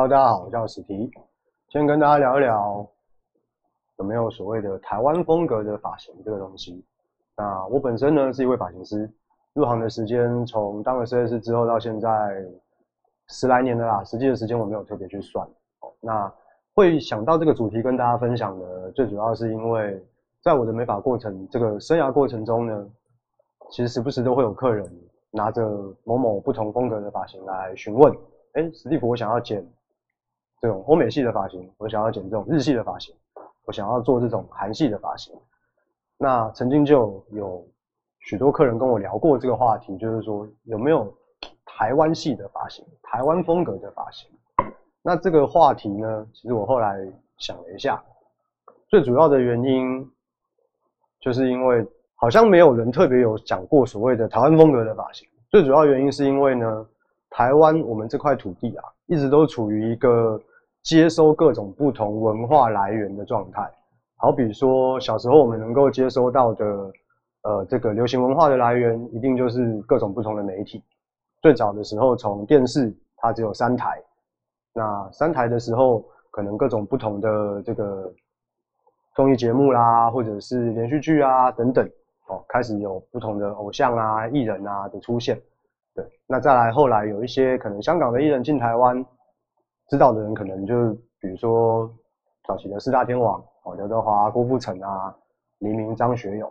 大家好，我叫史提，先跟大家聊一聊有没有所谓的台湾风格的发型这个东西。那我本身呢是一位发型师，入行的时间从当了设计师之后到现在十来年了啦，实际的时间我没有特别去算。那会想到这个主题跟大家分享的，最主要是因为在我的美发过程这个生涯过程中呢，其实时不时都会有客人拿着某某不同风格的发型来询问，哎，史蒂夫，我想要剪这种欧美系的发型，我想要剪这种日系的发型，我想要做这种韩系的发型。那曾经就有许多客人跟我聊过这个话题，就是说有没有台湾系的发型，台湾风格的发型。那这个话题呢，其实我后来想了一下，最主要的原因，就是因为好像没有人特别有讲过所谓的台湾风格的发型。最主要原因是因为呢，台湾我们这块土地啊，一直都处于一个接收各种不同文化来源的状态。好比说小时候我们能够接收到的，呃，这个流行文化的来源，一定就是各种不同的媒体。最早的时候，从电视它只有三台。那三台的时候，可能各种不同的这个综艺节目啦，或者是连续剧啊等等，哦，开始有不同的偶像啊、艺人啊的出现。对，那再来后来有一些可能香港的艺人进台湾，知道的人可能就比如说早期的四大天王哦，刘德华、郭富城啊、黎明、张学友，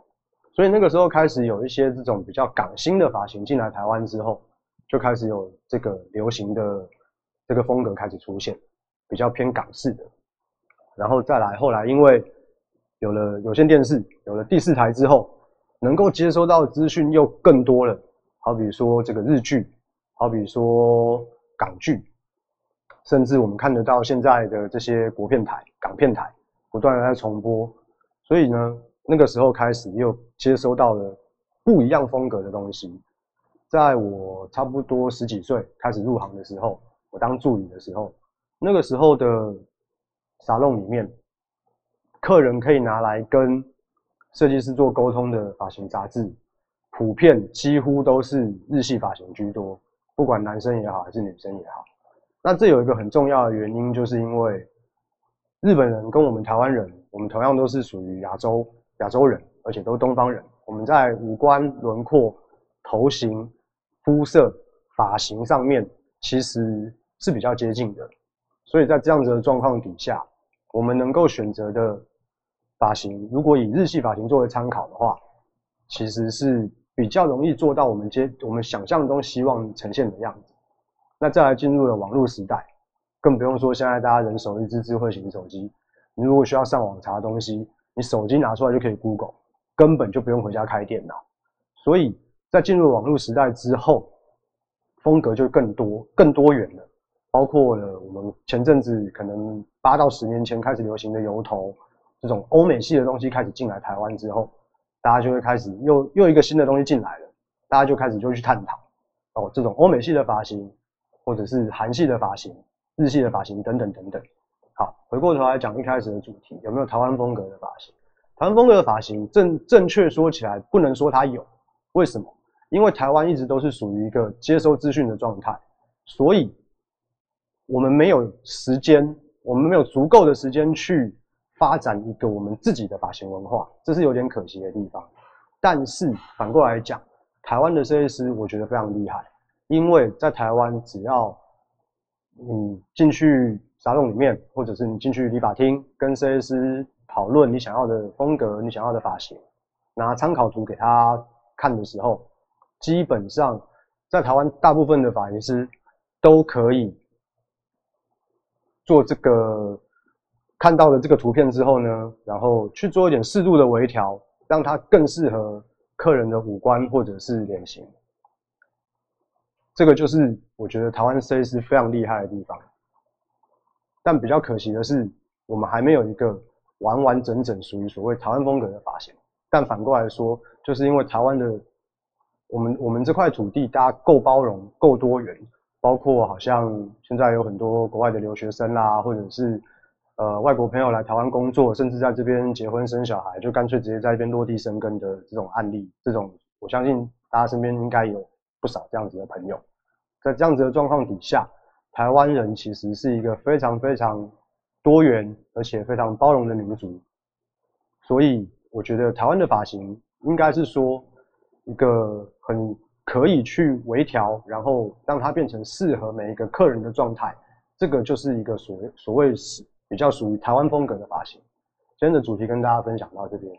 所以那个时候开始有一些这种比较港星的发型进来台湾之后，就开始有这个流行的。这个风格开始出现，比较偏港式的，然后再来后来，因为有了有线电视，有了第四台之后，能够接收到资讯又更多了。好比说这个日剧，好比说港剧，甚至我们看得到现在的这些国片台、港片台不断的在重播，所以呢，那个时候开始又接收到了不一样风格的东西。在我差不多十几岁开始入行的时候。我当助理的时候，那个时候的沙龙里面，客人可以拿来跟设计师做沟通的发型杂志，普遍几乎都是日系发型居多，不管男生也好还是女生也好。那这有一个很重要的原因，就是因为日本人跟我们台湾人，我们同样都是属于亚洲亚洲人，而且都是东方人，我们在五官轮廓、头型、肤色、发型上面，其实。是比较接近的，所以在这样子的状况底下，我们能够选择的发型，如果以日系发型作为参考的话，其实是比较容易做到我们接我们想象中希望呈现的样子。那再来进入了网络时代，更不用说现在大家人手一支智慧型手机，你如果需要上网查东西，你手机拿出来就可以 Google，根本就不用回家开电脑。所以在进入网络时代之后，风格就更多、更多元了。包括了我们前阵子可能八到十年前开始流行的油头，这种欧美系的东西开始进来台湾之后，大家就会开始又又一个新的东西进来了，大家就开始就去探讨哦，这种欧美系的发型，或者是韩系的发型、日系的发型等等等等。好，回过头来讲一开始的主题，有没有台湾风格的发型？台湾风格的发型正正确说起来，不能说它有，为什么？因为台湾一直都是属于一个接收资讯的状态，所以。我们没有时间，我们没有足够的时间去发展一个我们自己的发型文化，这是有点可惜的地方。但是反过来讲，台湾的设计师我觉得非常厉害，因为在台湾，只要你进去沙龙里面，或者是你进去理发厅跟设计师讨论你想要的风格、你想要的发型，拿参考图给他看的时候，基本上在台湾大部分的发型师都可以。做这个看到了这个图片之后呢，然后去做一点适度的微调，让它更适合客人的五官或者是脸型。这个就是我觉得台湾设计师非常厉害的地方。但比较可惜的是，我们还没有一个完完整整属于所谓台湾风格的发型。但反过来说，就是因为台湾的我们我们这块土地，大家够包容、够多元。包括好像现在有很多国外的留学生啦，或者是呃外国朋友来台湾工作，甚至在这边结婚生小孩，就干脆直接在这边落地生根的这种案例，这种我相信大家身边应该有不少这样子的朋友。在这样子的状况底下，台湾人其实是一个非常非常多元而且非常包容的民族，所以我觉得台湾的发型应该是说一个很可以去微调，然后让它变成适合每一个客人的状态，这个就是一个所所谓是比较属于台湾风格的发型。今天的主题跟大家分享到这边。